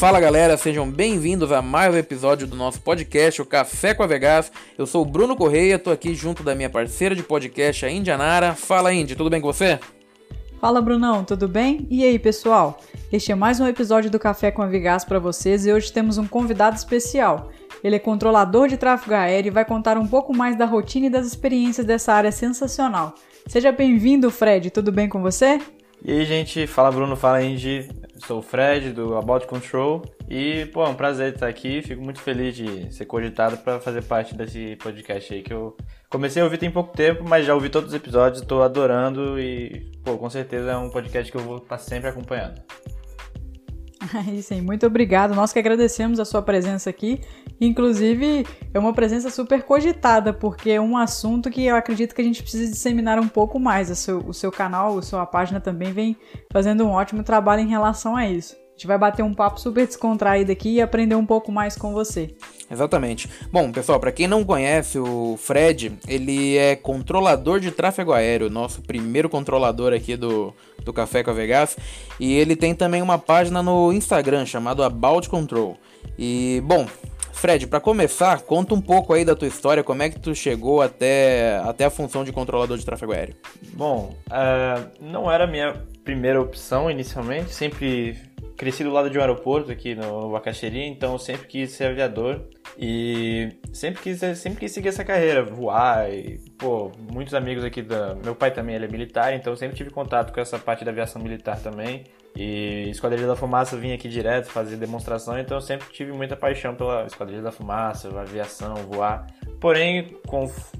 Fala galera, sejam bem-vindos a mais um episódio do nosso podcast, o Café com a Vegas. Eu sou o Bruno Correia, tô aqui junto da minha parceira de podcast, a Indianara. Fala Indy, tudo bem com você? Fala Brunão, tudo bem? E aí pessoal? Este é mais um episódio do Café com a Vegas para vocês e hoje temos um convidado especial. Ele é controlador de tráfego aéreo e vai contar um pouco mais da rotina e das experiências dessa área sensacional. Seja bem-vindo, Fred, tudo bem com você? E aí, gente, fala Bruno, fala Indy. Sou o Fred do About Control e, pô, é um prazer estar aqui. Fico muito feliz de ser cogitado para fazer parte desse podcast aí que eu comecei a ouvir tem pouco tempo, mas já ouvi todos os episódios, estou adorando e, pô, com certeza é um podcast que eu vou estar sempre acompanhando. É aí, muito obrigado. Nós que agradecemos a sua presença aqui. Inclusive, é uma presença super cogitada, porque é um assunto que eu acredito que a gente precisa disseminar um pouco mais. O seu, o seu canal, a sua página também vem fazendo um ótimo trabalho em relação a isso. A gente vai bater um papo super descontraído aqui e aprender um pouco mais com você. Exatamente. Bom, pessoal, para quem não conhece o Fred, ele é controlador de tráfego aéreo, nosso primeiro controlador aqui do, do Café com a Vegas. E ele tem também uma página no Instagram chamado About Control. E, bom, Fred, para começar, conta um pouco aí da tua história, como é que tu chegou até, até a função de controlador de tráfego aéreo. Bom, uh, não era a minha primeira opção inicialmente, sempre cresci do lado de um aeroporto aqui no Bacaxeri, então sempre quis ser aviador e sempre quis, sempre quis seguir essa carreira, voar e, pô, muitos amigos aqui da... Meu pai também, ele é militar, então sempre tive contato com essa parte da aviação militar também e Esquadrilha da Fumaça vinha aqui direto fazer demonstração, então eu sempre tive muita paixão pela Esquadrilha da Fumaça, aviação, voar. Porém,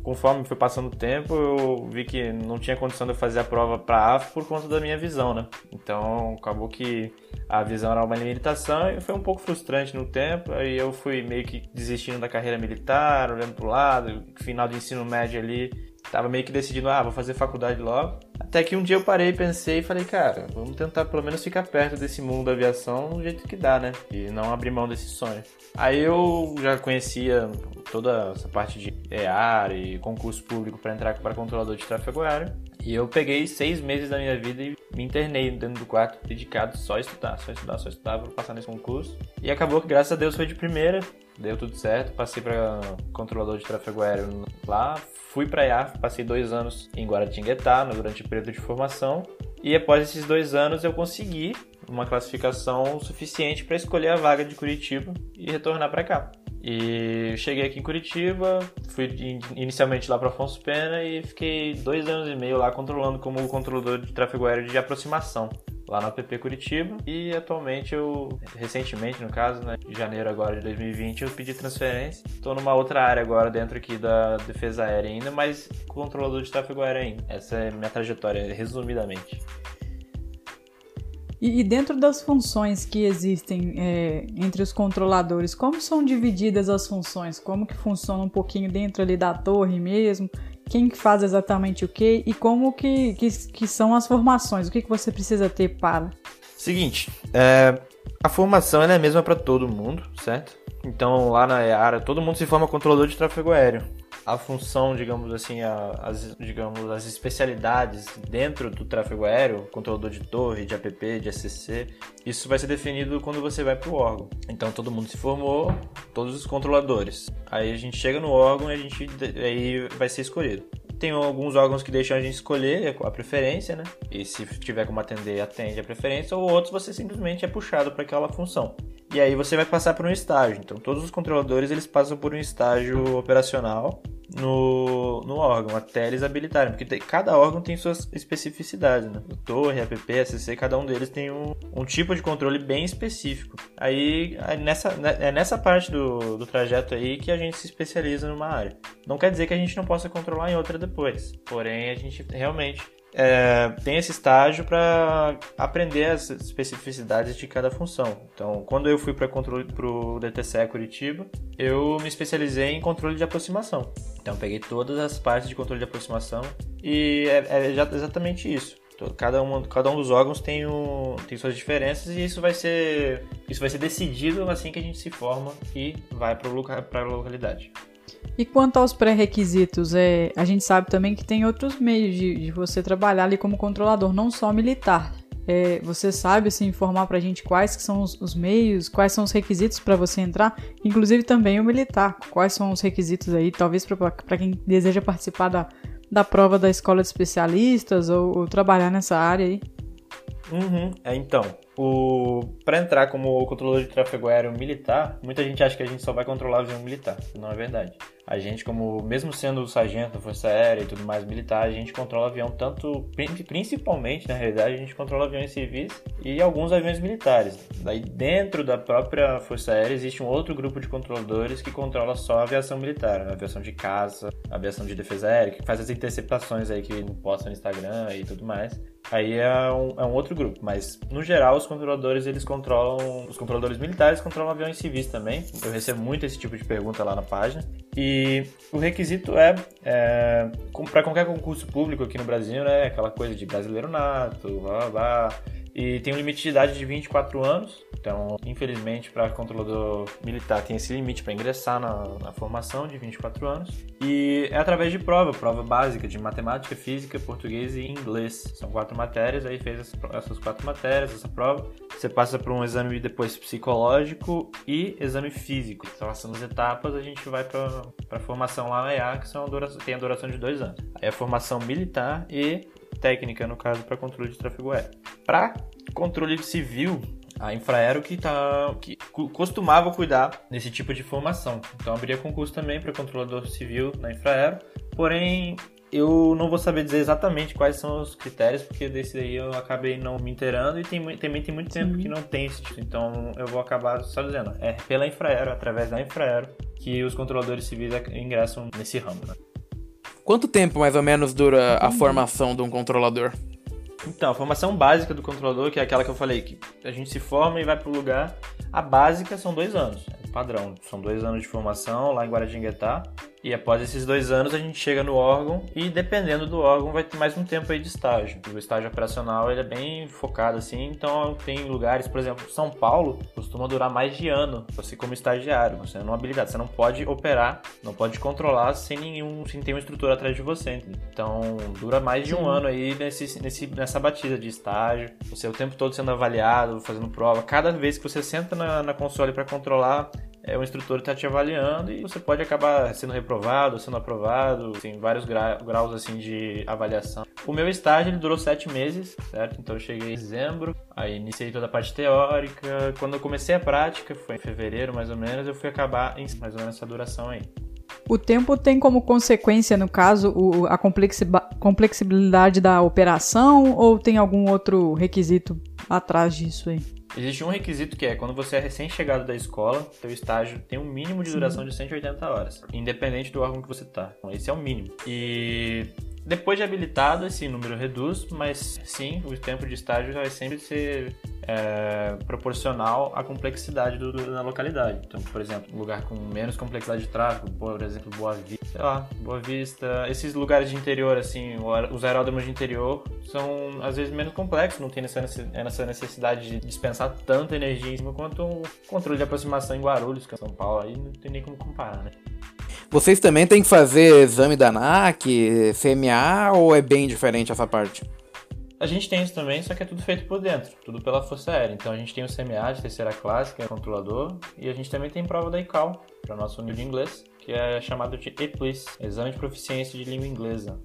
conforme foi passando o tempo, eu vi que não tinha condição de eu fazer a prova para AF por conta da minha visão, né? Então, acabou que a visão era uma limitação e foi um pouco frustrante no tempo. Aí eu fui meio que desistindo da carreira militar, olhando pro lado, final do ensino médio ali, tava meio que decidindo, ah, vou fazer faculdade logo. Até que um dia eu parei, pensei e falei, cara, vamos tentar pelo menos ficar perto desse mundo da aviação do jeito que dá, né? E não abrir mão desse sonho. Aí eu já conhecia toda essa parte de EAR e concurso público para entrar para controlador de tráfego aéreo. E eu peguei seis meses da minha vida e me internei dentro do quarto, dedicado só a estudar, só a estudar, só a estudar para passar nesse concurso. E acabou que, graças a Deus, foi de primeira, deu tudo certo. Passei para controlador de tráfego aéreo lá, fui para IAF, passei dois anos em Guaratinguetá, durante o período de formação. E após esses dois anos eu consegui uma classificação suficiente para escolher a vaga de Curitiba e retornar para cá. E cheguei aqui em Curitiba, fui inicialmente lá para Afonso Pena e fiquei dois anos e meio lá controlando como controlador de tráfego aéreo de aproximação lá na app Curitiba e atualmente eu, recentemente no caso, né, em janeiro agora de 2020, eu pedi transferência. Estou numa outra área agora dentro aqui da defesa aérea ainda, mas controlador de tráfego aéreo ainda. Essa é minha trajetória, resumidamente. E, dentro das funções que existem é, entre os controladores, como são divididas as funções? Como que funciona um pouquinho dentro ali da torre mesmo? Quem que faz exatamente o que? E como que, que, que são as formações? O que, que você precisa ter para? Seguinte, é, a formação é a mesma para todo mundo, certo? Então lá na área todo mundo se forma controlador de tráfego aéreo a função, digamos assim, a, as, digamos, as especialidades dentro do tráfego aéreo, controlador de torre, de app, de ACC, isso vai ser definido quando você vai para o órgão. Então todo mundo se formou, todos os controladores. Aí a gente chega no órgão e a gente aí vai ser escolhido. Tem alguns órgãos que deixam a gente escolher a preferência, né? E se tiver como atender, atende a preferência, ou outros você simplesmente é puxado para aquela função. E aí você vai passar por um estágio. Então todos os controladores eles passam por um estágio operacional no, no órgão, até eles habilitarem, porque tem, cada órgão tem suas especificidades, né? O torre, app, ACC, cada um deles tem um, um tipo de controle bem específico. Aí, nessa, né, é nessa parte do, do trajeto aí que a gente se especializa numa área. Não quer dizer que a gente não possa controlar em outra depois, porém a gente realmente é, tem esse estágio para aprender as especificidades de cada função. Então, quando eu fui para o DTCE Curitiba, eu me especializei em controle de aproximação. Então, peguei todas as partes de controle de aproximação e é, é exatamente isso. Cada um, cada um dos órgãos tem, um, tem suas diferenças e isso vai ser isso vai ser decidido assim que a gente se forma e vai para a localidade. E quanto aos pré-requisitos, é, a gente sabe também que tem outros meios de, de, você trabalhar ali como controlador, não só militar. É, você sabe assim, informar para a gente quais que são os, os, meios, quais são os requisitos para você entrar, inclusive também o militar, quais são os requisitos aí, talvez para quem deseja participar da, da prova da escola de especialistas ou, ou trabalhar nessa área aí. Uhum. É, então, o... para entrar como controlador de tráfego aéreo militar, muita gente acha que a gente só vai controlar avião militar. Não é verdade. A gente, como mesmo sendo sargento da Força Aérea e tudo mais militar, a gente controla avião tanto, principalmente na realidade, a gente controla aviões civis e alguns aviões militares. Daí dentro da própria Força Aérea existe um outro grupo de controladores que controla só a aviação militar, a aviação de caça, a aviação de defesa aérea, que faz as interceptações aí que posta no Instagram e tudo mais. Aí é um, é um outro grupo, mas no geral os controladores eles controlam, os controladores militares controlam aviões civis também. Eu recebo muito esse tipo de pergunta lá na página. E o requisito é, é para qualquer concurso público aqui no Brasil, né? Aquela coisa de brasileiro nato, blá, blá, blá e tem um limite de idade de 24 anos. Então, infelizmente, para controlador militar tem esse limite para ingressar na, na, formação de 24 anos. E é através de prova, prova básica de matemática, física, português e inglês. São quatro matérias, aí fez essas quatro matérias, essa prova. Você passa por um exame depois psicológico e exame físico. Então, passando as etapas, a gente vai para a formação lá na IA, que são tem a duração de dois anos. Aí a formação militar e técnica, no caso, para controle de tráfego aéreo. Para controle civil, a Infraero que, tá, que costumava cuidar desse tipo de formação. Então abria concurso também para controlador civil na Infraero. Porém, eu não vou saber dizer exatamente quais são os critérios, porque desse aí eu acabei não me inteirando e tem, também tem muito tempo Sim. que não tem esse tipo. Então eu vou acabar só dizendo, é pela Infraero, através da Infraero, que os controladores civis ingressam nesse ramo. Né? Quanto tempo mais ou menos dura a formação de um controlador? Então, a formação básica do controlador, que é aquela que eu falei, que a gente se forma e vai para o lugar, a básica são dois anos, é padrão. São dois anos de formação lá em Guaratinguetá. E após esses dois anos a gente chega no órgão e dependendo do órgão vai ter mais um tempo aí de estágio. O estágio operacional ele é bem focado assim, então tem lugares, por exemplo, São Paulo costuma durar mais de ano você como estagiário, você não habilitado, você não pode operar, não pode controlar sem nenhum, sem ter um instrutor atrás de você. Então dura mais de um Sim. ano aí nesse, nesse, nessa batida de estágio, você o tempo todo sendo avaliado, fazendo prova. Cada vez que você senta na, na console para controlar, é, o instrutor está te avaliando e você pode acabar sendo reprovado, sendo aprovado, tem vários gra graus assim de avaliação. O meu estágio ele durou sete meses, certo? Então eu cheguei em dezembro, aí iniciei toda a parte teórica. Quando eu comecei a prática, foi em fevereiro mais ou menos, eu fui acabar em mais ou menos essa duração aí. O tempo tem como consequência, no caso, o, a complexibilidade da operação ou tem algum outro requisito atrás disso aí? Existe um requisito que é quando você é recém-chegado da escola, seu estágio tem um mínimo de duração de 180 horas, independente do órgão que você está. Então, esse é o mínimo. E depois de habilitado, esse número reduz, mas sim, o tempo de estágio vai sempre ser é, proporcional à complexidade do, do, da localidade. Então, por exemplo, um lugar com menos complexidade de tráfego, por exemplo, Boa Vista, sei lá, Boa Vista, esses lugares de interior, assim, os aeródromos de interior são às vezes menos complexos, não tem essa necessidade de dispensar tanta energia em cima quanto o controle de aproximação em Guarulhos, que é São Paulo, aí não tem nem como comparar, né? Vocês também têm que fazer exame da ANAC, CMA, ou é bem diferente essa parte? A gente tem isso também, só que é tudo feito por dentro, tudo pela Força Aérea. Então a gente tem o CMA de terceira classe, que é controlador, e a gente também tem prova da ICAO, para o nosso nível de inglês, que é chamado de EPLIS, Exame de Proficiência de Língua Inglesa.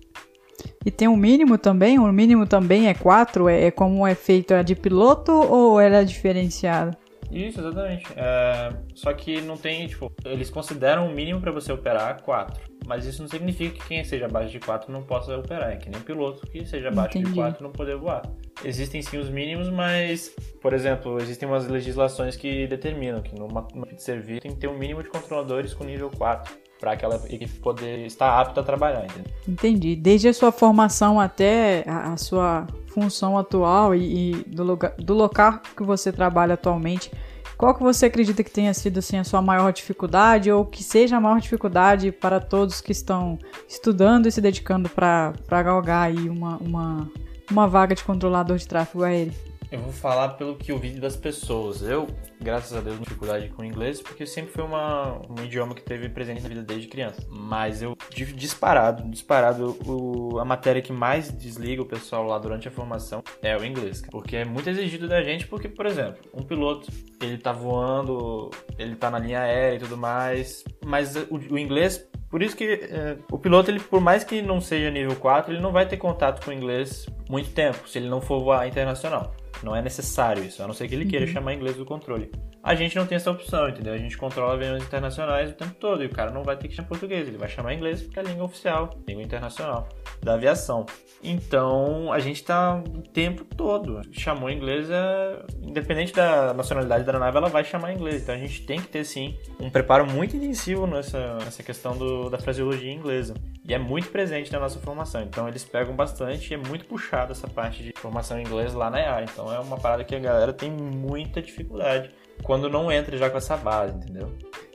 E tem um mínimo também? O mínimo também é 4? É, é como é feito? É de piloto ou ela é diferenciada? Isso, exatamente. É, só que não tem, tipo, eles consideram o mínimo para você operar 4. Mas isso não significa que quem seja abaixo de 4 não possa operar. É que nem piloto que seja abaixo Entendi. de 4 não poder voar. Existem sim os mínimos, mas, por exemplo, existem umas legislações que determinam que numa, numa de serviço tem que ter um mínimo de controladores com nível 4 para aquela equipe poder estar apta a trabalhar. Entendeu? Entendi. Desde a sua formação até a, a sua função atual e, e do, lugar, do local que você trabalha atualmente, qual que você acredita que tenha sido assim, a sua maior dificuldade ou que seja a maior dificuldade para todos que estão estudando e se dedicando para galgar aí uma, uma, uma vaga de controlador de tráfego aéreo? Eu vou falar pelo que eu vi das pessoas. Eu, graças a Deus, não dificuldade com o inglês, porque sempre foi uma, um idioma que teve presente na vida desde criança. Mas eu, disparado, disparado, o, a matéria que mais desliga o pessoal lá durante a formação é o inglês. Porque é muito exigido da gente, porque, por exemplo, um piloto, ele tá voando, ele tá na linha aérea e tudo mais, mas o, o inglês por isso que é, o piloto, ele, por mais que não seja nível 4, ele não vai ter contato com o inglês muito tempo, se ele não for voar internacional. Não é necessário isso, a não ser que ele queira uhum. chamar inglês do controle. A gente não tem essa opção, entendeu? A gente controla aviões internacionais o tempo todo e o cara não vai ter que chamar português, ele vai chamar inglês porque é a língua oficial, língua internacional da aviação. Então a gente tá o tempo todo. Chamou inglês, é... independente da nacionalidade da nave, ela vai chamar inglês. Então a gente tem que ter sim um preparo muito intensivo nessa, nessa questão do, da fraseologia inglesa. E é muito presente na nossa formação. Então eles pegam bastante e é muito puxado essa parte de formação em inglês lá na EA. Então é uma parada que a galera tem muita dificuldade quando não entra já com essa base, entendeu?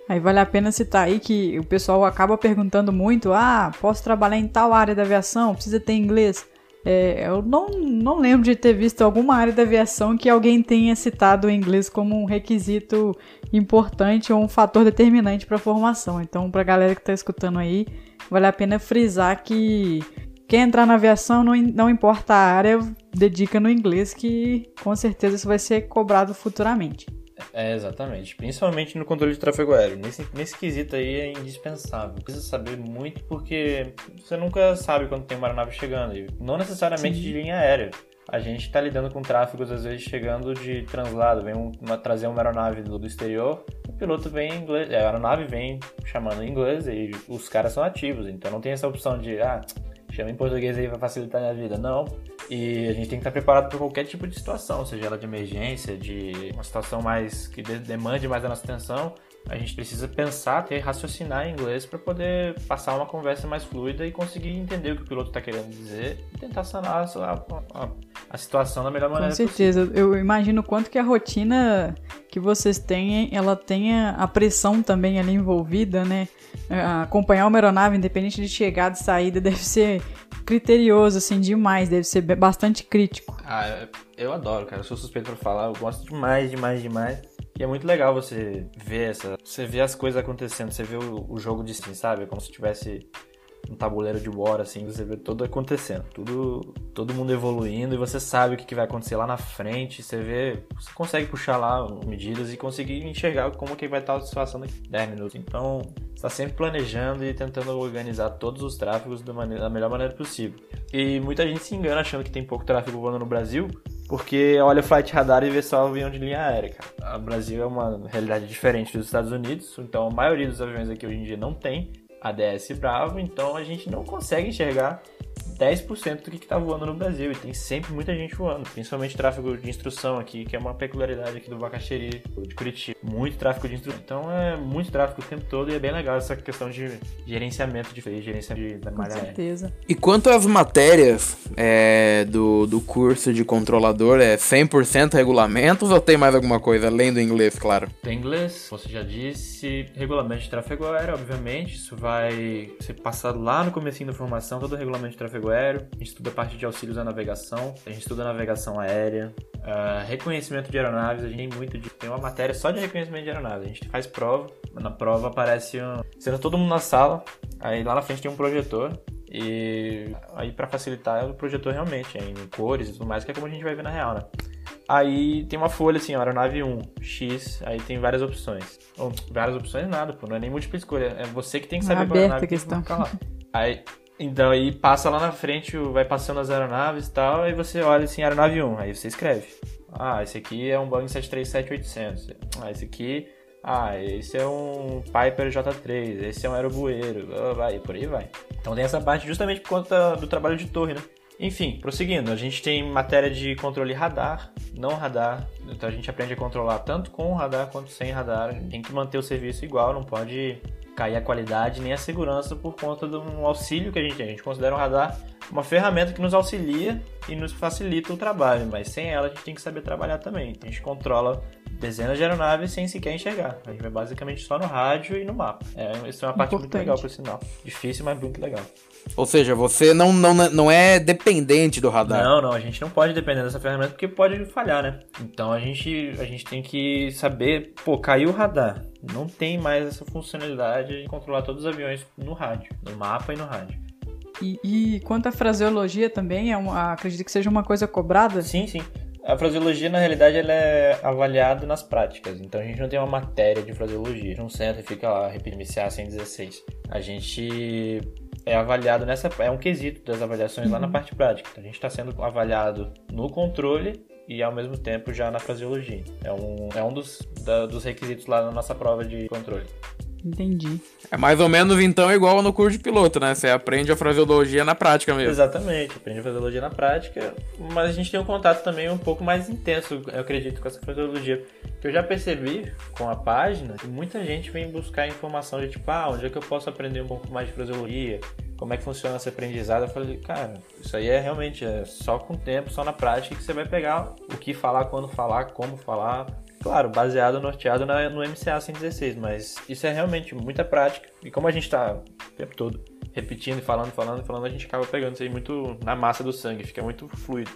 Aí vale a pena citar aí que o pessoal acaba perguntando muito: ah, posso trabalhar em tal área da aviação? Precisa ter inglês? É, eu não, não lembro de ter visto alguma área da aviação que alguém tenha citado o inglês como um requisito importante ou um fator determinante para a formação. Então, para a galera que está escutando aí, vale a pena frisar que quem entrar na aviação, não, não importa a área, dedica no inglês, que com certeza isso vai ser cobrado futuramente. É, exatamente. Principalmente no controle de tráfego aéreo. Nesse, nesse quesito aí é indispensável. Precisa saber muito porque você nunca sabe quando tem uma aeronave chegando. E não necessariamente Sim. de linha aérea. A gente está lidando com tráfegos, às vezes, chegando de translado. Vem uma, trazer uma aeronave do, do exterior, o piloto vem em inglês, a aeronave vem chamando em inglês e os caras são ativos. Então não tem essa opção de, ah, chama em português aí para facilitar a minha vida. Não. E a gente tem que estar preparado para qualquer tipo de situação, seja ela de emergência, de uma situação mais que demande mais a nossa atenção. A gente precisa pensar, ter raciocinar em inglês para poder passar uma conversa mais fluida e conseguir entender o que o piloto está querendo dizer e tentar sanar a, a, a, situação da melhor maneira possível. Com certeza. Possível. Eu imagino quanto que a rotina que vocês têm, ela tenha a pressão também ali envolvida, né? Acompanhar uma aeronave, independente de chegada e saída, deve ser criterioso, assim, demais. Deve ser bastante crítico. Ah, eu adoro, cara. Eu sou suspeito pra falar. Eu gosto demais, demais, demais. E é muito legal você ver essa. Você ver as coisas acontecendo, você vê o, o jogo de sim, sabe? É como se tivesse um tabuleiro de war, assim, você vê tudo acontecendo, tudo, todo mundo evoluindo e você sabe o que, vai acontecer lá na frente, você vê, você consegue puxar lá medidas e conseguir enxergar como que vai estar a situação daqui 10 minutos. Então, está sempre planejando e tentando organizar todos os tráfegos da, maneira, da melhor maneira possível. E muita gente se engana achando que tem pouco tráfego voando no Brasil, porque olha o flight radar e vê só avião de linha aérea, cara. O Brasil é uma realidade diferente dos Estados Unidos, então a maioria dos aviões aqui hoje em dia não tem ADS Bravo, então a gente não consegue enxergar 10% do que está voando no Brasil. E tem sempre muita gente voando, principalmente tráfego de instrução aqui, que é uma peculiaridade aqui do Bacaxeri, de Curitiba. Muito tráfego de instrução. Então é muito tráfego o tempo todo e é bem legal essa questão de gerenciamento de gerenciamento da malha Com certeza. E quanto às matérias é, do, do curso de controlador, é 100% regulamentos ou tem mais alguma coisa além do inglês, claro? Tem inglês, você já disse, regulamento de tráfego aéreo, obviamente, isso vai ser passado lá no começo da formação, todo o regulamento de tráfego aéreo, a gente estuda a parte de auxílios à navegação, a gente estuda navegação aérea, uh, reconhecimento de aeronaves, a gente tem muito de. Tem uma matéria só de reconhecimento de aeronaves. A gente faz prova, na prova aparece um. Sendo todo mundo na sala, aí lá na frente tem um projetor. E aí para facilitar o projetor realmente, em cores e tudo mais, que é como a gente vai ver na real, né? Aí tem uma folha assim, aeronave 1, X, aí tem várias opções. Várias opções nada, pô, não é nem múltipla escolha, é você que tem que saber qual aeronave questão. Que lá. Aí então aí passa lá na frente, vai passando as aeronaves e tal, aí você olha assim, aeronave 1, aí você escreve. Ah, esse aqui é um Boeing 737-800. Ah, esse aqui... Ah, esse é um Piper J3, esse é um aerobueiro, vai, por aí vai. Então tem essa parte justamente por conta do trabalho de torre, né? Enfim, prosseguindo, a gente tem matéria de controle radar, não radar, então a gente aprende a controlar tanto com radar quanto sem radar. Tem que manter o serviço igual, não pode cair a qualidade nem a segurança por conta de um auxílio que a gente tem. A gente considera o radar uma ferramenta que nos auxilia e nos facilita o trabalho, mas sem ela a gente tem que saber trabalhar também. A gente controla dezenas de aeronaves sem sequer enxergar. A gente vai basicamente só no rádio e no mapa. É, isso é uma parte Importante. muito legal, por sinal. Difícil, mas muito legal. Ou seja, você não, não, não é dependente do radar. Não, não, a gente não pode depender dessa ferramenta porque pode falhar, né? Então a gente, a gente tem que saber, pô, caiu o radar. Não tem mais essa funcionalidade de controlar todos os aviões no rádio, no mapa e no rádio. E, e quanto à fraseologia também, é uma, acredito que seja uma coisa cobrada? Sim, sim. A fraseologia, na realidade, ela é avaliada nas práticas. Então a gente não tem uma matéria de fraseologia. Não senta e fica lá repetindo MCA 116. A gente é avaliado nessa. É um quesito das avaliações uhum. lá na uhum. parte prática. Então, a gente está sendo avaliado no controle e ao mesmo tempo já na fraseologia. É um, é um dos, da, dos requisitos lá na nossa prova de controle. Entendi. É mais ou menos então igual no curso de piloto, né? Você aprende a fraseologia na prática mesmo. Exatamente, aprende a fraseologia na prática, mas a gente tem um contato também um pouco mais intenso, eu acredito, com essa fraseologia. Que eu já percebi com a página que muita gente vem buscar informação de tipo, ah, onde é que eu posso aprender um pouco mais de fraseologia? Como é que funciona esse aprendizado? Eu falei, cara, isso aí é realmente é só com o tempo, só na prática que você vai pegar o que falar, quando falar, como falar, Claro, baseado, norteado na, no MCA 116, mas isso é realmente muita prática. E como a gente está o tempo todo repetindo falando, falando, falando, a gente acaba pegando isso aí muito na massa do sangue, fica muito fluido.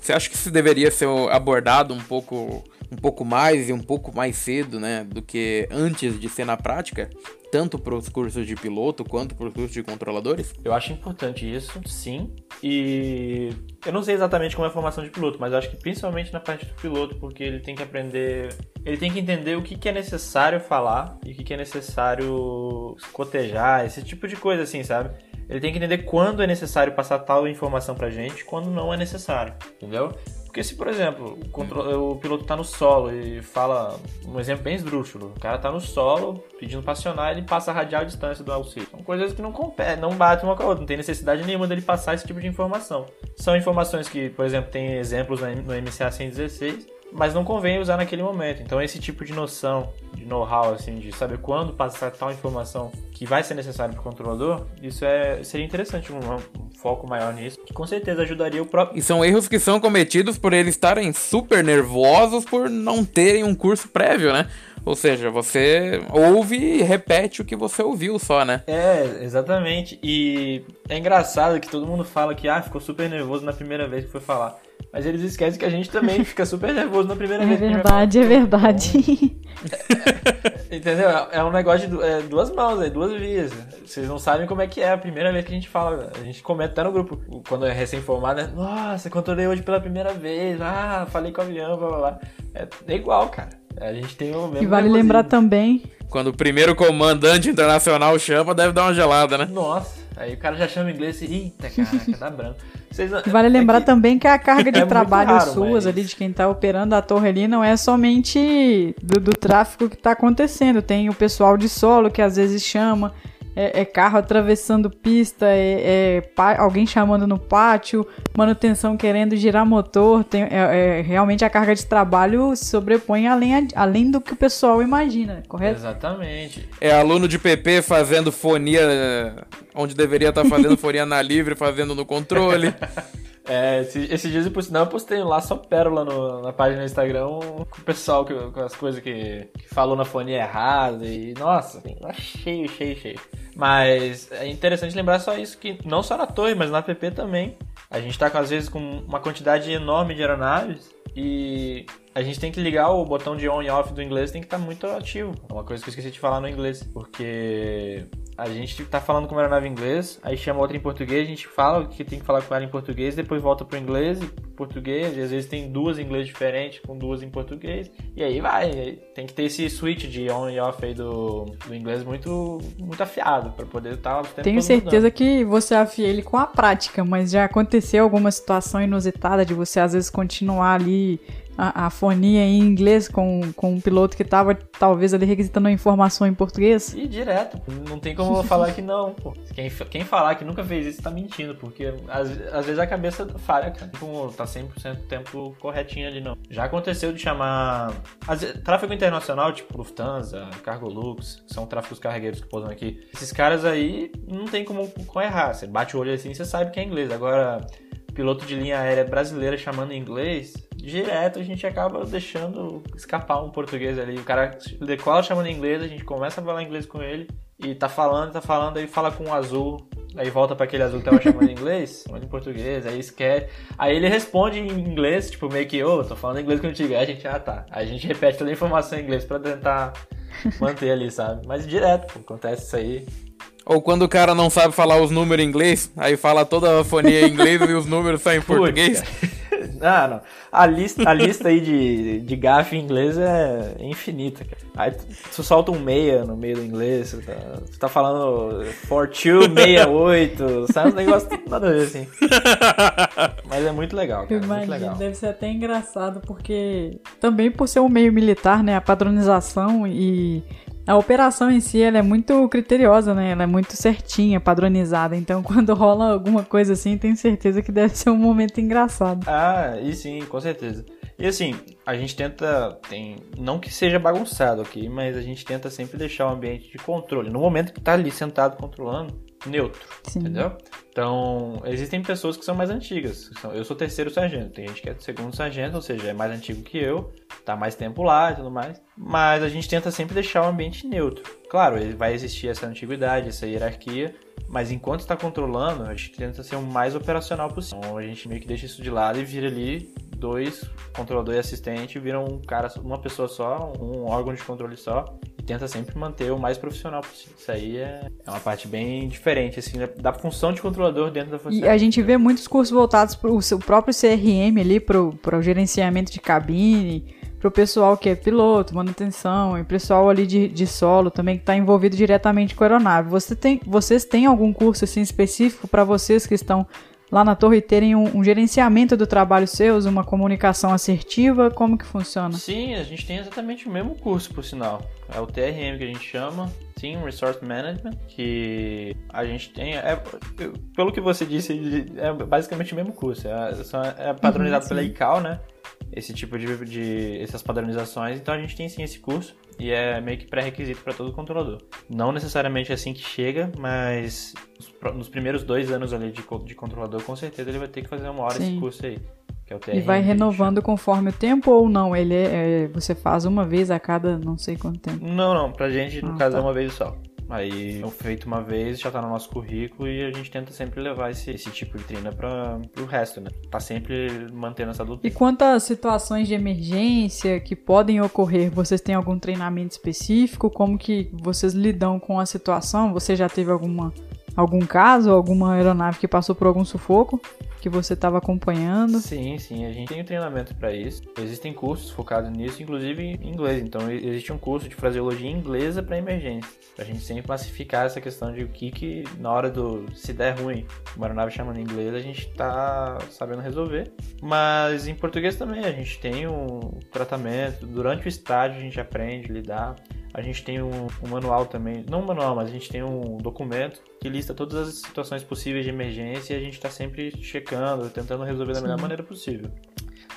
Você acha que isso deveria ser abordado um pouco, um pouco mais e um pouco mais cedo, né, do que antes de ser na prática? tanto para os cursos de piloto quanto para os cursos de controladores? Eu acho importante isso, sim. E eu não sei exatamente como é a formação de piloto, mas eu acho que principalmente na parte do piloto, porque ele tem que aprender, ele tem que entender o que, que é necessário falar e o que, que é necessário cotejar, esse tipo de coisa assim, sabe? Ele tem que entender quando é necessário passar tal informação pra gente, quando não é necessário, entendeu? Porque se, por exemplo, o, o piloto está no solo e fala um exemplo bem esdrúxulo, o cara está no solo pedindo para acionar, ele passa a radial distância do auxílio. São coisas que não competem, não batem uma com a outra, não tem necessidade nenhuma dele passar esse tipo de informação. São informações que, por exemplo, tem exemplos no MCA 116, mas não convém usar naquele momento. Então esse tipo de noção, de know-how, assim, de saber quando passar tal informação que vai ser necessário para o controlador, isso é, seria interessante, um, um, foco maior nisso, que com certeza ajudaria o próprio... E são erros que são cometidos por eles estarem super nervosos por não terem um curso prévio, né? Ou seja, você ouve e repete o que você ouviu só, né? É, exatamente. E é engraçado que todo mundo fala que ah, ficou super nervoso na primeira vez que foi falar. Mas eles esquecem que a gente também fica super nervoso na primeira é vez. Verdade, é verdade, Entendeu? É um negócio de é, duas mãos, é duas vias. Vocês não sabem como é que é a primeira vez que a gente fala. A gente comenta até no grupo. Quando é recém-formado, né? Nossa, controlei hoje pela primeira vez. Ah, falei com o avião, blá blá blá. É, é igual, cara. A gente tem o mesmo. E vale lembrar também. Quando o primeiro comandante internacional chama, deve dar uma gelada, né? Nossa, aí o cara já chama inglês e. Eita, caraca, dá branco. Vocês, vale é lembrar que... também que a carga de é trabalho raro, suas mas... ali, de quem está operando a torre ali, não é somente do, do tráfego que está acontecendo. Tem o pessoal de solo que às vezes chama, é, é carro atravessando pista, é, é alguém chamando no pátio, manutenção querendo girar motor. Tem, é, é, realmente a carga de trabalho se sobrepõe além, além do que o pessoal imagina, correto? Exatamente. É aluno de PP fazendo fonia onde deveria estar tá fazendo fonia na livre, fazendo no controle. É, esses dias, por sinal, eu postei lá só pérola no, na página do Instagram com o pessoal que, com as coisas que, que falou na fonia errada. E, nossa, assim, cheio, cheio, cheio. Mas é interessante lembrar só isso, que não só na torre, mas na app também. A gente está, às vezes, com uma quantidade enorme de aeronaves e a gente tem que ligar o botão de on e off do inglês, tem que estar tá muito ativo. É uma coisa que eu esqueci de falar no inglês, porque a gente tá falando com uma aeronave em inglês, aí chama outra em português, a gente fala que tem que falar com ela em português, depois volta pro inglês e português, e às vezes tem duas em inglês diferentes com duas em português, e aí vai, tem que ter esse switch de on e off aí do, do inglês muito, muito afiado para poder estar tá Tenho certeza mudando. que você afia ele com a prática, mas já aconteceu alguma situação inusitada de você às vezes continuar ali a, a, fonia em inglês com, com um piloto que tava talvez ali requisitando uma informação em português? E direto, não tem como falar que não, pô. Quem, quem falar que nunca fez isso tá mentindo, porque às, às vezes a cabeça falha, cara. Tipo, tá 100% do tempo corretinho ali, não. Já aconteceu de chamar tráfego internacional, tipo Lufthansa, Cargolux, são tráfegos carregueiros que pousam aqui. Esses caras aí não tem como, como errar. Você bate o olho assim, você sabe que é inglês. Agora, piloto de linha aérea brasileira chamando em inglês, direto a gente acaba deixando escapar um português ali. O cara decola chamando em inglês, a gente começa a falar inglês com ele e tá falando, tá falando, aí fala com o azul, aí volta para aquele azul que tava chamando em inglês, chamando em português, aí esquece. Aí ele responde em inglês, tipo, meio que, ô, oh, tô falando inglês contigo. Aí a gente, ah tá. Aí a gente repete toda a informação em inglês para tentar manter ali, sabe? Mas direto, pô, acontece isso aí. Ou quando o cara não sabe falar os números em inglês, aí fala toda a fonia em inglês e os números saem em português. Ah, não. A lista, a lista aí de, de gafe em inglês é infinita, cara. Aí tu, tu solta um meia no meio do inglês, tu tá, tu tá falando oito, sabe? Um negócio nada a ver, assim. Mas é muito legal, cara. Imagina, muito legal. deve ser até engraçado, porque também por ser um meio militar, né? A padronização e a operação em si ela é muito criteriosa, né? Ela é muito certinha, padronizada. Então, quando rola alguma coisa assim, tenho certeza que deve ser um momento engraçado. Ah, e sim, com certeza. E assim, a gente tenta, tem, não que seja bagunçado aqui, mas a gente tenta sempre deixar o ambiente de controle. No momento que tá ali sentado controlando, neutro, Sim. entendeu? Então, existem pessoas que são mais antigas. Eu sou terceiro sargento, tem gente que é segundo sargento, ou seja, é mais antigo que eu, tá mais tempo lá e tudo mais. Mas a gente tenta sempre deixar o ambiente neutro. Claro, vai existir essa antiguidade, essa hierarquia, mas enquanto está controlando, a gente tenta ser o mais operacional possível. Então, a gente meio que deixa isso de lado e vira ali dois, controlador e assistente, viram um cara, uma pessoa só, um órgão de controle só, e tenta sempre manter o mais profissional possível. Isso aí é, é uma parte bem diferente, assim, da função de controlador dentro da Força E a gente vê muitos cursos voltados para o próprio CRM ali, para o gerenciamento de cabine, para o pessoal que é piloto, manutenção, e pessoal ali de, de solo também que está envolvido diretamente com a aeronave. Você tem, vocês têm algum curso assim específico para vocês que estão lá na torre terem um, um, gerenciamento do trabalho seus, uma comunicação assertiva? Como que funciona? Sim, a gente tem exatamente o mesmo curso, por sinal. É o TRM que a gente chama, Team Resource Management, que a gente tem, é, pelo que você disse, é basicamente o mesmo curso. É, é padronizado uhum, pela ICAO, né? Esse tipo de, de essas padronizações. Então a gente tem sim esse curso e é meio que pré-requisito para todo controlador. Não necessariamente assim que chega, mas nos primeiros dois anos ali de, de controlador, com certeza ele vai ter que fazer uma hora Sim. esse curso aí. Que é o e vai renovando conforme o tempo ou não? Ele é, é, você faz uma vez a cada não sei quanto tempo? Não, não. Pra gente, no ah, caso, é tá. é uma vez só. Aí é feito uma vez, já tá no nosso currículo e a gente tenta sempre levar esse, esse tipo de treina para o resto, né? Tá sempre mantendo essa luta. E quantas situações de emergência que podem ocorrer, vocês têm algum treinamento específico? Como que vocês lidam com a situação? Você já teve alguma algum caso, alguma aeronave que passou por algum sufoco? que você estava acompanhando? Sim, sim, a gente tem um treinamento para isso. Existem cursos focados nisso, inclusive em inglês. Então, existe um curso de fraseologia inglesa para emergência. Pra gente sempre classificar essa questão de o que que na hora do se der ruim, uma aeronave chamando em inglês, a gente tá sabendo resolver. Mas em português também a gente tem um tratamento, durante o estágio a gente aprende a lidar. A gente tem um, um, manual também, não um manual, mas a gente tem um documento que lista todas as situações possíveis de emergência e a gente está sempre checando, tentando resolver da melhor maneira possível.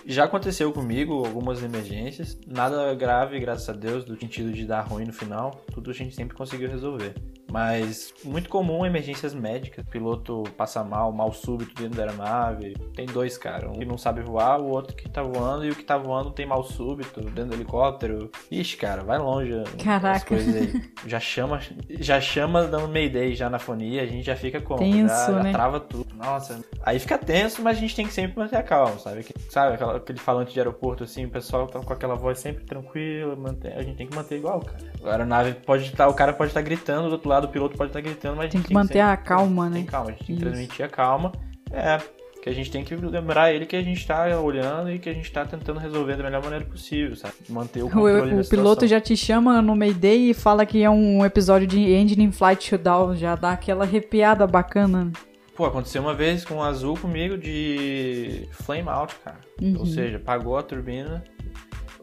Já aconteceu comigo algumas emergências, nada grave, graças a Deus, do sentido de dar ruim no final, tudo a gente sempre conseguiu resolver. Mas muito comum emergências médicas. O piloto passa mal, mal súbito dentro da aeronave. Tem dois, cara. Um que não sabe voar, o outro que tá voando, e o que tá voando tem mal súbito dentro do helicóptero. Ixi, cara, vai longe. Caraca. Já chama, já chama dando mayday já na fonia, a gente já fica como? Tenso, já, né? já trava tudo. Nossa. Aí fica tenso, mas a gente tem que sempre manter a calma, sabe? Sabe aquele falante de aeroporto assim, o pessoal tá com aquela voz sempre tranquila, mantém, a gente tem que manter igual, cara. A aeronave pode estar, tá, o cara pode estar tá gritando do outro lado do piloto pode estar gritando, mas tem que manter a calma, né? Tem calma, a gente tem que transmitir a calma. É, que a gente tem que lembrar ele que a gente está olhando e que a gente está tentando resolver da melhor maneira possível, sabe? Manter o controle O, o piloto já te chama no Mayday e fala que é um episódio de Engine in Flight Showdown, já dá aquela arrepiada bacana. Pô, aconteceu uma vez com o Azul comigo de flame out, cara. Uhum. Ou seja, pagou a turbina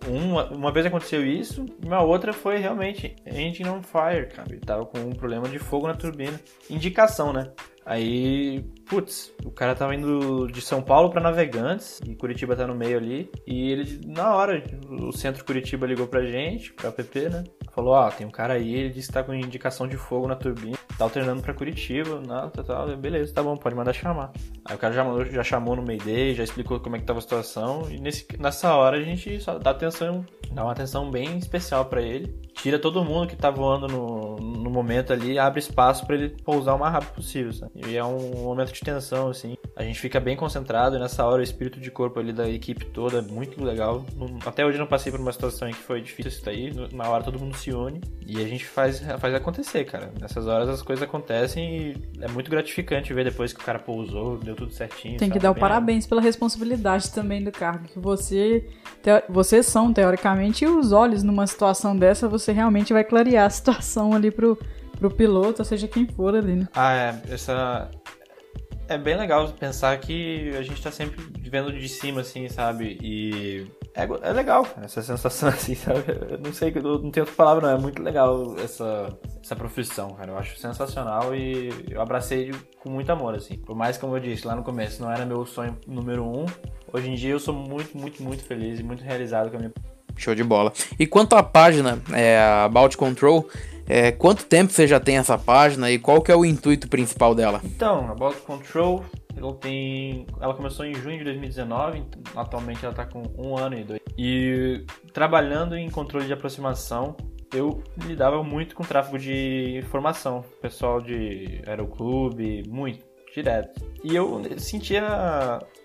uma, uma vez aconteceu isso, uma outra foi realmente engine on fire, cara. Ele tava com um problema de fogo na turbina. Indicação, né? Aí, putz, o cara tava indo de São Paulo para Navegantes e Curitiba tá no meio ali. E ele, na hora, o centro Curitiba ligou pra gente, pra PP, né? Falou, ó, tem um cara aí, ele disse que tá com indicação de fogo na turbina, tá alternando pra Curitiba, não, tá, tá, beleza, tá bom, pode mandar chamar. Aí o cara já, mandou, já chamou no Mayday, já explicou como é que tava a situação, e nesse, nessa hora a gente só dá atenção, dá uma atenção bem especial para ele, tira todo mundo que tá voando no, no momento ali, abre espaço para ele pousar o mais rápido possível, sabe? E é um momento de tensão, assim, a gente fica bem concentrado, e nessa hora o espírito de corpo ali da equipe toda é muito legal. Até hoje não passei por uma situação em que foi difícil isso daí, na hora todo mundo se une, e a gente faz, faz acontecer, cara. Nessas horas as coisas acontecem e é muito gratificante ver depois que o cara pousou, deu tudo certinho. Tem que dar o parabéns pela responsabilidade também do cargo. Que você, te, vocês são, teoricamente, os olhos numa situação dessa, você realmente vai clarear a situação ali pro, pro piloto, seja quem for ali, né? Ah, é. Essa. É bem legal pensar que a gente tá sempre vendo de cima, assim, sabe? E é, é legal essa sensação, assim, sabe? Eu não sei, eu não tenho outra palavra, não. É muito legal essa, essa profissão, cara. Eu acho sensacional e eu abracei com muito amor, assim. Por mais, como eu disse lá no começo, não era meu sonho número um. Hoje em dia eu sou muito, muito, muito feliz e muito realizado com a minha. Show de bola. E quanto à página, é, About Control, é, quanto tempo você já tem essa página e qual que é o intuito principal dela? Então, About Control ela tem. Ela começou em junho de 2019, atualmente ela está com um ano e dois. E trabalhando em controle de aproximação, eu lidava muito com tráfego de informação. Pessoal de aeroclube, muito direto. E eu sentia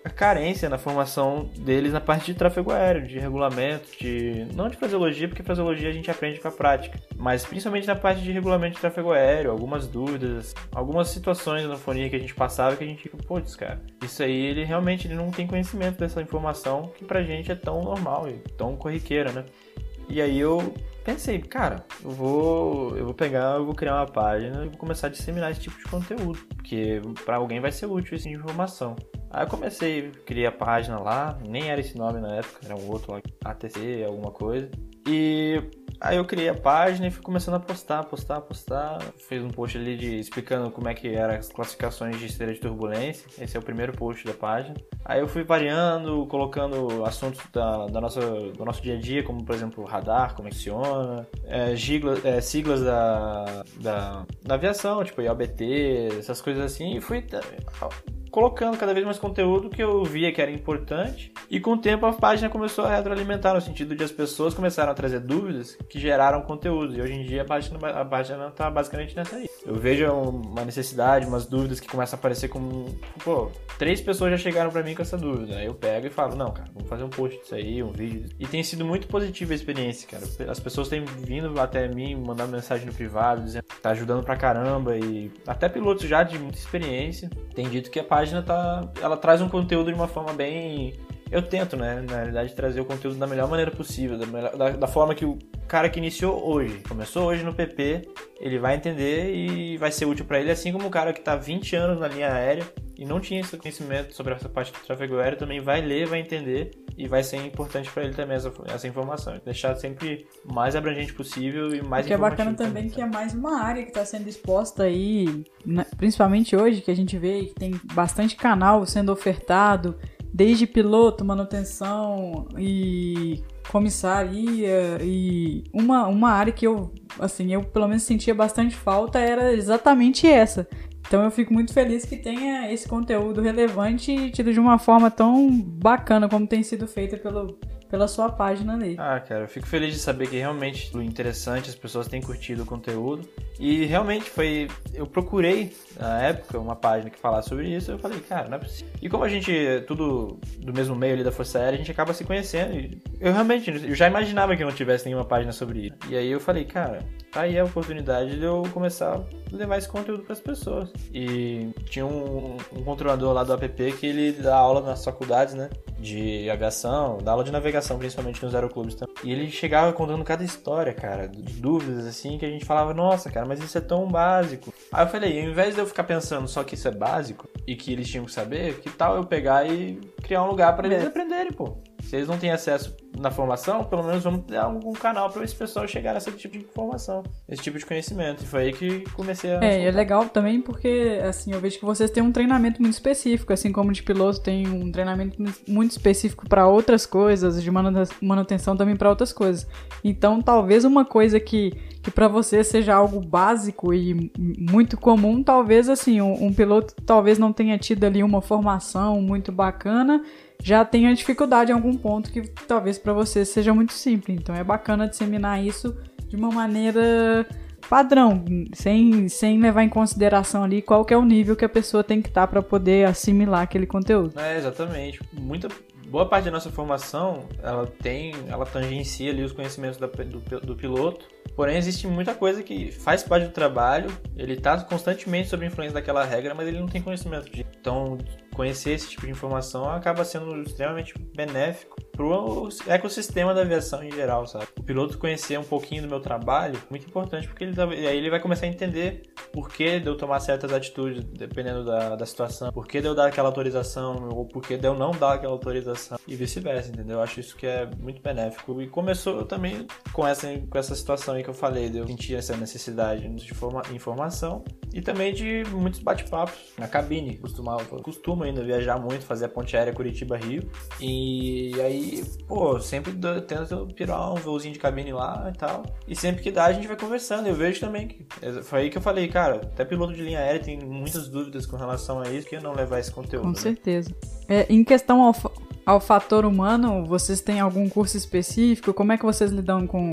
a carência na formação deles na parte de tráfego aéreo, de regulamento, de não de fraseologia, porque fraseologia a gente aprende com a prática, mas principalmente na parte de regulamento de tráfego aéreo, algumas dúvidas, algumas situações na fonia que a gente passava que a gente fica, putz, cara, isso aí ele realmente ele não tem conhecimento dessa informação que pra gente é tão normal e tão corriqueira, né? E aí eu pensei, cara, eu vou, eu vou pegar, eu vou criar uma página e vou começar a disseminar esse tipo de conteúdo, porque para alguém vai ser útil essa informação. Aí eu comecei, criei a página lá, nem era esse nome na época, era um outro lá, ATC, alguma coisa. E aí eu criei a página e fui começando a postar, postar, postar. Fiz um post ali de explicando como é que eram as classificações de esteira de turbulência. Esse é o primeiro post da página. Aí eu fui variando, colocando assuntos da, da nossa, do nosso dia a dia, como por exemplo radar, como é funciona, é, gigla, é, siglas da, da, da aviação, tipo IOBT, essas coisas assim. E fui colocando cada vez mais conteúdo que eu via que era importante. E com o tempo a página começou a retroalimentar, no sentido de as pessoas começaram a trazer dúvidas que geraram conteúdo. E hoje em dia a página, a página tá basicamente nessa aí. Eu vejo uma necessidade, umas dúvidas que começam a aparecer como. Pô, três pessoas já chegaram para mim com essa dúvida. Aí eu pego e falo, não, cara, vamos fazer um post disso aí, um vídeo. E tem sido muito positiva a experiência, cara. As pessoas têm vindo até mim, mandando mensagem no privado, dizendo que tá ajudando pra caramba. E até pilotos já de muita experiência têm dito que a página página tá, ela traz um conteúdo de uma forma bem eu tento, né, na realidade, trazer o conteúdo da melhor maneira possível, da, melhor, da, da, forma que o cara que iniciou hoje, começou hoje no PP, ele vai entender e vai ser útil para ele, assim como o cara que está 20 anos na linha aérea e não tinha esse conhecimento sobre essa parte do tráfego aéreo, também vai ler, vai entender e vai ser importante para ele também essa, essa informação. Deixar sempre mais abrangente possível e mais O que é bacana também, também que é mais uma área que está sendo exposta aí, principalmente hoje, que a gente vê que tem bastante canal sendo ofertado desde piloto, manutenção e comissaria e uma, uma área que eu, assim, eu pelo menos sentia bastante falta era exatamente essa. Então eu fico muito feliz que tenha esse conteúdo relevante e tido de uma forma tão bacana como tem sido feita pelo, pela sua página ali. Ah, cara, eu fico feliz de saber que realmente é interessante, as pessoas têm curtido o conteúdo. E realmente foi. Eu procurei na época uma página que falasse sobre isso. Eu falei, cara, não é possível. E como a gente é tudo do mesmo meio ali da Força Aérea, a gente acaba se conhecendo. E eu realmente, eu já imaginava que não tivesse nenhuma página sobre isso. E aí eu falei, cara, tá aí a oportunidade de eu começar a levar esse conteúdo para as pessoas. E tinha um, um controlador lá do app que ele dá aula nas faculdades, né? De aviação, dá aula de navegação, principalmente nos aeroclubes também. E ele chegava contando cada história, cara, de dúvidas assim, que a gente falava, nossa, cara, mas isso é tão básico. Aí eu falei, ao invés de eu ficar pensando só que isso é básico e que eles tinham que saber, que tal eu pegar e criar um lugar para eles é. aprenderem, pô. Se eles não têm acesso na formação, pelo menos vamos ter algum canal para esse pessoal chegar a esse tipo de informação, esse tipo de conhecimento. E foi aí que comecei a. É, e é legal também porque, assim, eu vejo que vocês têm um treinamento muito específico, assim como de piloto tem um treinamento muito específico para outras coisas, de manutenção também para outras coisas. Então, talvez uma coisa que que para você seja algo básico e muito comum, talvez assim, um, um, piloto talvez não tenha tido ali uma formação muito bacana, já tenha dificuldade em algum ponto que talvez para você seja muito simples. Então é bacana disseminar isso de uma maneira padrão, sem, sem levar em consideração ali qual que é o nível que a pessoa tem que estar tá para poder assimilar aquele conteúdo. É, exatamente. Muita boa parte da nossa formação, ela tem, ela tangencia ali os conhecimentos da, do, do piloto Porém, existe muita coisa que faz parte do trabalho, ele está constantemente sob influência daquela regra, mas ele não tem conhecimento de. Então, conhecer esse tipo de informação acaba sendo extremamente benéfico para o ecossistema da aviação em geral, sabe? O piloto conhecer um pouquinho do meu trabalho muito importante, porque ele, tá, aí ele vai começar a entender por que de eu tomar certas atitudes, dependendo da, da situação, por que de eu dar aquela autorização, ou por que de eu não dar aquela autorização, e vice-versa, entendeu? Eu acho isso que é muito benéfico. E começou também com essa, com essa situação aí que eu falei, de eu sentir essa necessidade de forma, informação e também de muitos bate-papos na cabine. Costumava, costumo ainda viajar muito, fazer a ponte aérea Curitiba-Rio. E aí, pô, sempre tento pirar um voozinho de cabine lá e tal. E sempre que dá, a gente vai conversando. Eu vejo também que. Foi aí que eu falei, cara, até piloto de linha aérea tem muitas dúvidas com relação a isso, que eu não levar esse conteúdo. Com né? certeza. É, em questão ao, ao fator humano, vocês têm algum curso específico? Como é que vocês lidam com,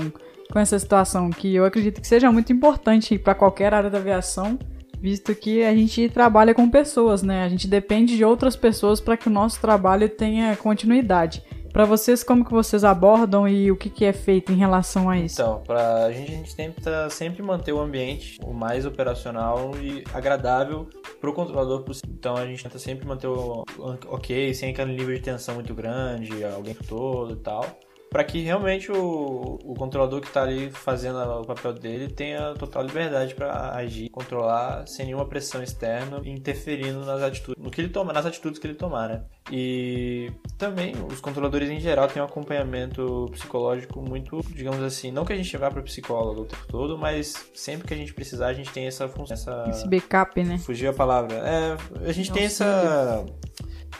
com essa situação? Que eu acredito que seja muito importante para qualquer área da aviação visto que a gente trabalha com pessoas, né? A gente depende de outras pessoas para que o nosso trabalho tenha continuidade. Para vocês, como que vocês abordam e o que, que é feito em relação a isso? Então, para a gente, a gente tenta sempre manter o ambiente o mais operacional e agradável para o controlador possível. Então, a gente tenta sempre manter o ok, sem aquele nível de tensão muito grande, alguém todo e tal para que realmente o, o controlador que está ali fazendo o papel dele tenha total liberdade para agir, controlar sem nenhuma pressão externa, interferindo nas atitudes, no que ele toma, nas atitudes que ele tomar, né? E também os controladores em geral têm um acompanhamento psicológico muito, digamos assim, não que a gente vá para o psicólogo o tempo todo, mas sempre que a gente precisar a gente tem essa função, essa esse backup, né? Fugiu a palavra. É, a gente tem essa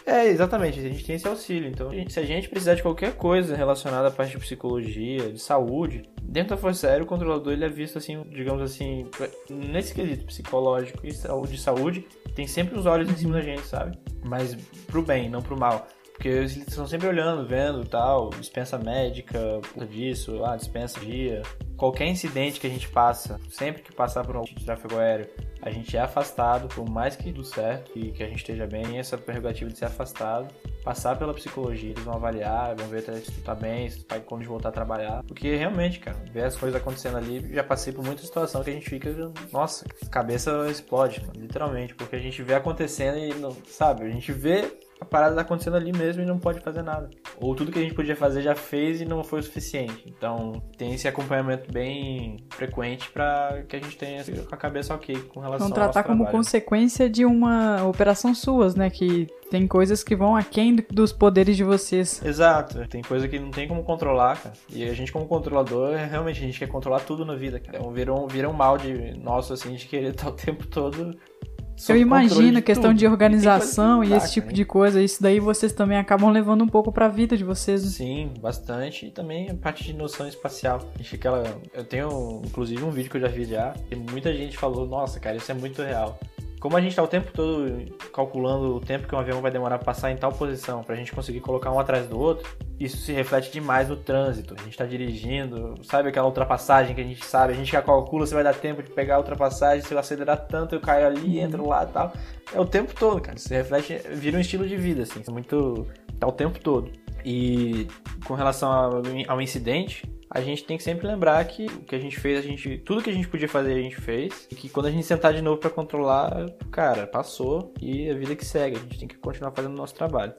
é, exatamente, a gente tem esse auxílio. Então, se a gente precisar de qualquer coisa relacionada à parte de psicologia, de saúde, dentro da Força Aérea, o controlador ele é visto assim, digamos assim, nesse quesito psicológico e de saúde, tem sempre os olhos em cima da gente, sabe? Mas pro bem, não pro mal. Porque eles estão sempre olhando, vendo tal, dispensa médica, disso, ah, dispensa dia. Qualquer incidente que a gente passa, sempre que passar por um de tráfego aéreo, a gente é afastado, por mais que tudo certo e que a gente esteja bem, essa prerrogativa de ser afastado, passar pela psicologia, eles vão avaliar, vão ver se tu tá bem, se tu tá quando voltar a trabalhar. Porque realmente, cara, ver as coisas acontecendo ali, já passei por muita situação que a gente fica, nossa, cabeça explode, literalmente, porque a gente vê acontecendo e não, sabe, a gente vê a parada tá acontecendo ali mesmo e não pode fazer nada. Ou tudo que a gente podia fazer já fez e não foi o suficiente. Então tem esse acompanhamento bem frequente para que a gente tenha a cabeça ok com relação então, tratar como trabalho. consequência de uma operação suas, né? Que tem coisas que vão aquém dos poderes de vocês. Exato. Tem coisa que não tem como controlar, cara. E a gente, como controlador, é, realmente a gente quer controlar tudo na vida, cara. Então, vira um, vira um mal de nosso, assim, de querer estar o tempo todo eu imagino questão tudo. de organização e, e esse tipo né? de coisa, isso daí vocês também acabam levando um pouco para a vida de vocês. Né? Sim, bastante. E também a parte de noção espacial. Aquela, eu tenho inclusive um vídeo que eu já vi já, e muita gente falou, nossa, cara, isso é muito real. Como a gente está o tempo todo calculando o tempo que um avião vai demorar para passar em tal posição, para a gente conseguir colocar um atrás do outro, isso se reflete demais no trânsito. A gente está dirigindo, sabe aquela ultrapassagem que a gente sabe, a gente já calcula se vai dar tempo de pegar a ultrapassagem, se eu acelerar tanto eu caio ali, uhum. entro lá e tal. É o tempo todo, cara. Se reflete, vira um estilo de vida, assim. É muito. tá o tempo todo. E com relação ao incidente, a gente tem que sempre lembrar que o que a gente fez, a gente tudo que a gente podia fazer, a gente fez. E que quando a gente sentar de novo para controlar, cara, passou e a vida que segue. A gente tem que continuar fazendo o nosso trabalho.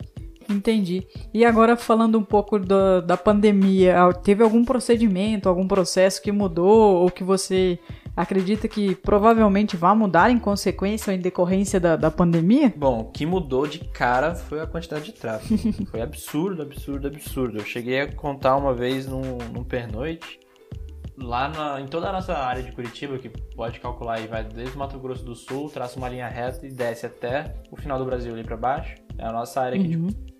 Entendi. E agora falando um pouco do, da pandemia, teve algum procedimento, algum processo que mudou ou que você acredita que provavelmente vai mudar em consequência ou em decorrência da, da pandemia? Bom, o que mudou de cara foi a quantidade de tráfego. foi absurdo, absurdo, absurdo. Eu cheguei a contar uma vez num, num pernoite lá na, em toda a nossa área de Curitiba, que pode calcular aí, vai desde o Mato Grosso do Sul, traça uma linha reta e desce até o final do Brasil ali para baixo. É a nossa área aqui. Uhum. Tipo,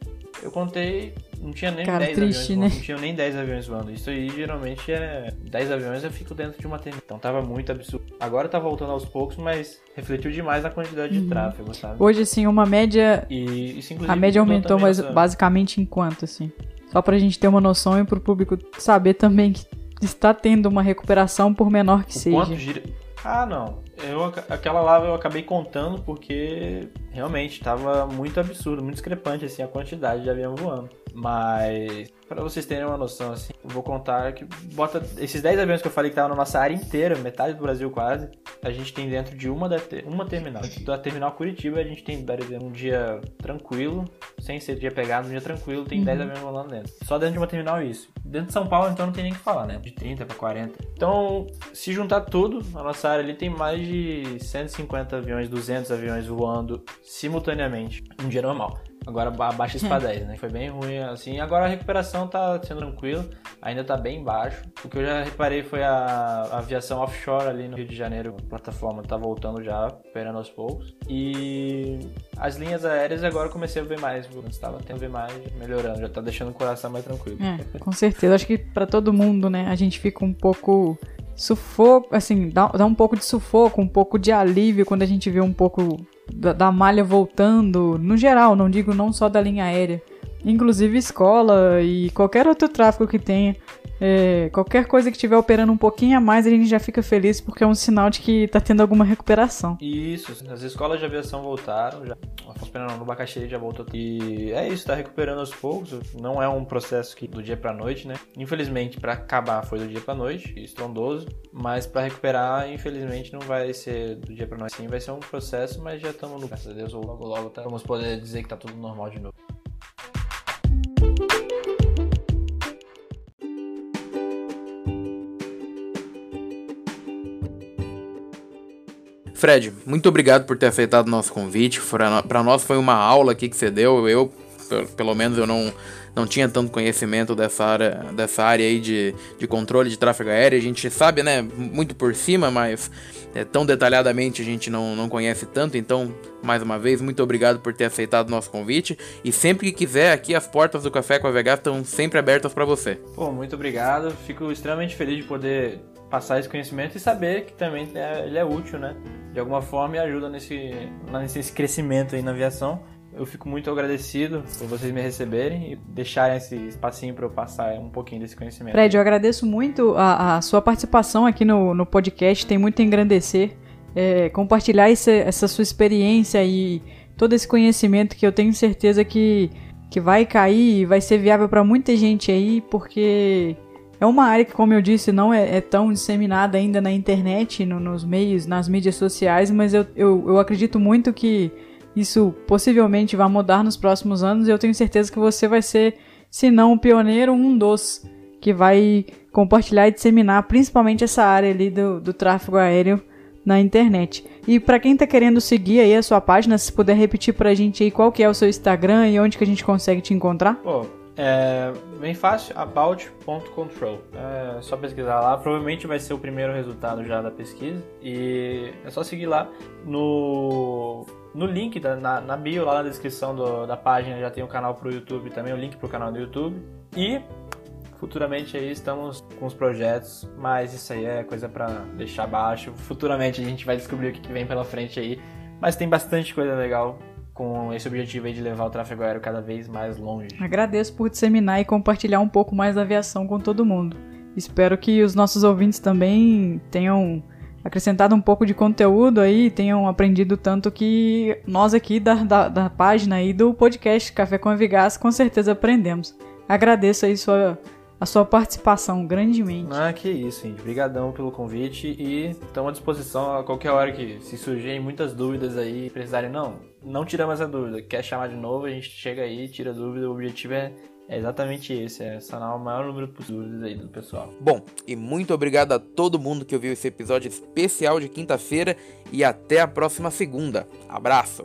eu contei, não tinha nem Cara, 10 triste, aviões né? voando, não tinha nem 10 aviões voando. Isso aí geralmente é 10 aviões eu fico dentro de uma terminal. Então tava muito absurdo. Agora tá voltando aos poucos, mas refletiu demais na quantidade uhum. de tráfego, sabe? Hoje assim, uma média e isso, a média aumentou mas basicamente em quanto assim? Só pra gente ter uma noção e pro público saber também que está tendo uma recuperação por menor que o seja. Quanto gira... Ah, não. Eu, aquela lá eu acabei contando porque realmente estava muito absurdo, muito discrepante assim a quantidade de avião voando. Mas para vocês terem uma noção assim, eu vou contar que bota esses 10 aviões que eu falei que estavam na nossa área inteira, metade do Brasil quase, a gente tem dentro de uma da uma terminal. Da terminal Curitiba, a gente tem um dia tranquilo, sem ser dia pegado, um dia tranquilo, tem uhum. 10 aviões voando dentro. Só dentro de uma terminal isso. Dentro de São Paulo, então não tem nem o que falar, né? De 30 para 40. Então, se juntar tudo, a nossa área ali tem mais de 150 aviões, 200 aviões voando simultaneamente, um dia normal. Agora abaixa isso pra 10, né? Foi bem ruim, assim. Agora a recuperação tá sendo tranquila, ainda tá bem baixo. O que eu já reparei foi a, a aviação offshore ali no Rio de Janeiro, a plataforma tá voltando já, operando aos poucos. E as linhas aéreas agora comecei a ver mais, antes tava tendo ver mais, melhorando, já tá deixando o coração mais tranquilo. É, com certeza. Acho que para todo mundo, né, a gente fica um pouco sufoco, assim, dá, dá um pouco de sufoco, um pouco de alívio quando a gente vê um pouco da, da malha voltando, no geral, não digo não só da linha aérea, inclusive escola e qualquer outro tráfego que tenha. É, qualquer coisa que estiver operando um pouquinho a mais, a gente já fica feliz porque é um sinal de que está tendo alguma recuperação. Isso, as escolas de aviação voltaram, já, não, no Bacaxiri já voltou. E é isso, está recuperando aos poucos. Não é um processo que do dia para noite, né? Infelizmente, para acabar foi do dia para noite, estrondoso, mas para recuperar, infelizmente, não vai ser do dia para noite. Sim, vai ser um processo, mas já estamos no graças a Deus, logo logo tá, vamos poder dizer que tá tudo normal de novo. Fred, muito obrigado por ter aceitado o nosso convite. Para nós foi uma aula aqui que você deu. Eu, pelo menos, eu não, não tinha tanto conhecimento dessa área, dessa área aí de, de controle de tráfego aéreo. A gente sabe, né, muito por cima, mas é, tão detalhadamente a gente não, não conhece tanto. Então, mais uma vez, muito obrigado por ter aceitado o nosso convite. E sempre que quiser, aqui as portas do Café com a VH estão sempre abertas para você. Pô, muito obrigado. Fico extremamente feliz de poder passar esse conhecimento e saber que também é, ele é útil, né? De alguma forma e ajuda nesse, nesse crescimento aí na aviação. Eu fico muito agradecido por vocês me receberem e deixarem esse espacinho para eu passar um pouquinho desse conhecimento. Fred, eu agradeço muito a, a sua participação aqui no, no podcast, tem muito a engrandecer. É, compartilhar esse, essa sua experiência e todo esse conhecimento que eu tenho certeza que, que vai cair e vai ser viável para muita gente aí, porque é uma área que, como eu disse, não é, é tão disseminada ainda na internet, no, nos meios, nas mídias sociais, mas eu, eu, eu acredito muito que isso possivelmente vai mudar nos próximos anos e eu tenho certeza que você vai ser, se não o pioneiro, um dos que vai compartilhar e disseminar principalmente essa área ali do, do tráfego aéreo na internet. E para quem está querendo seguir aí a sua página, se puder repetir para a gente aí qual que é o seu Instagram e onde que a gente consegue te encontrar? Pô, é bem fácil, about.control. É só pesquisar lá, provavelmente vai ser o primeiro resultado já da pesquisa. E é só seguir lá no, no link, da, na, na bio, lá na descrição do, da página já tem o canal pro YouTube também, o link pro canal do YouTube. E futuramente aí estamos com os projetos, mas isso aí é coisa para deixar baixo. Futuramente a gente vai descobrir o que vem pela frente aí. Mas tem bastante coisa legal com esse objetivo aí de levar o tráfego aéreo cada vez mais longe. Agradeço por disseminar e compartilhar um pouco mais da aviação com todo mundo. Espero que os nossos ouvintes também tenham acrescentado um pouco de conteúdo aí, tenham aprendido tanto que nós aqui da, da, da página e do podcast Café com Avigás com certeza aprendemos. Agradeço aí sua a sua participação grandemente. Ah, que isso, gente. Obrigadão pelo convite e estamos à disposição a qualquer hora que se surgirem muitas dúvidas aí, precisarem, não, não tiramos a dúvida. Quer chamar de novo, a gente chega aí, tira dúvida. O objetivo é É exatamente esse, é sanar o maior número possível aí do pessoal. Bom, e muito obrigado a todo mundo que ouviu esse episódio especial de quinta-feira e até a próxima segunda. Abraço!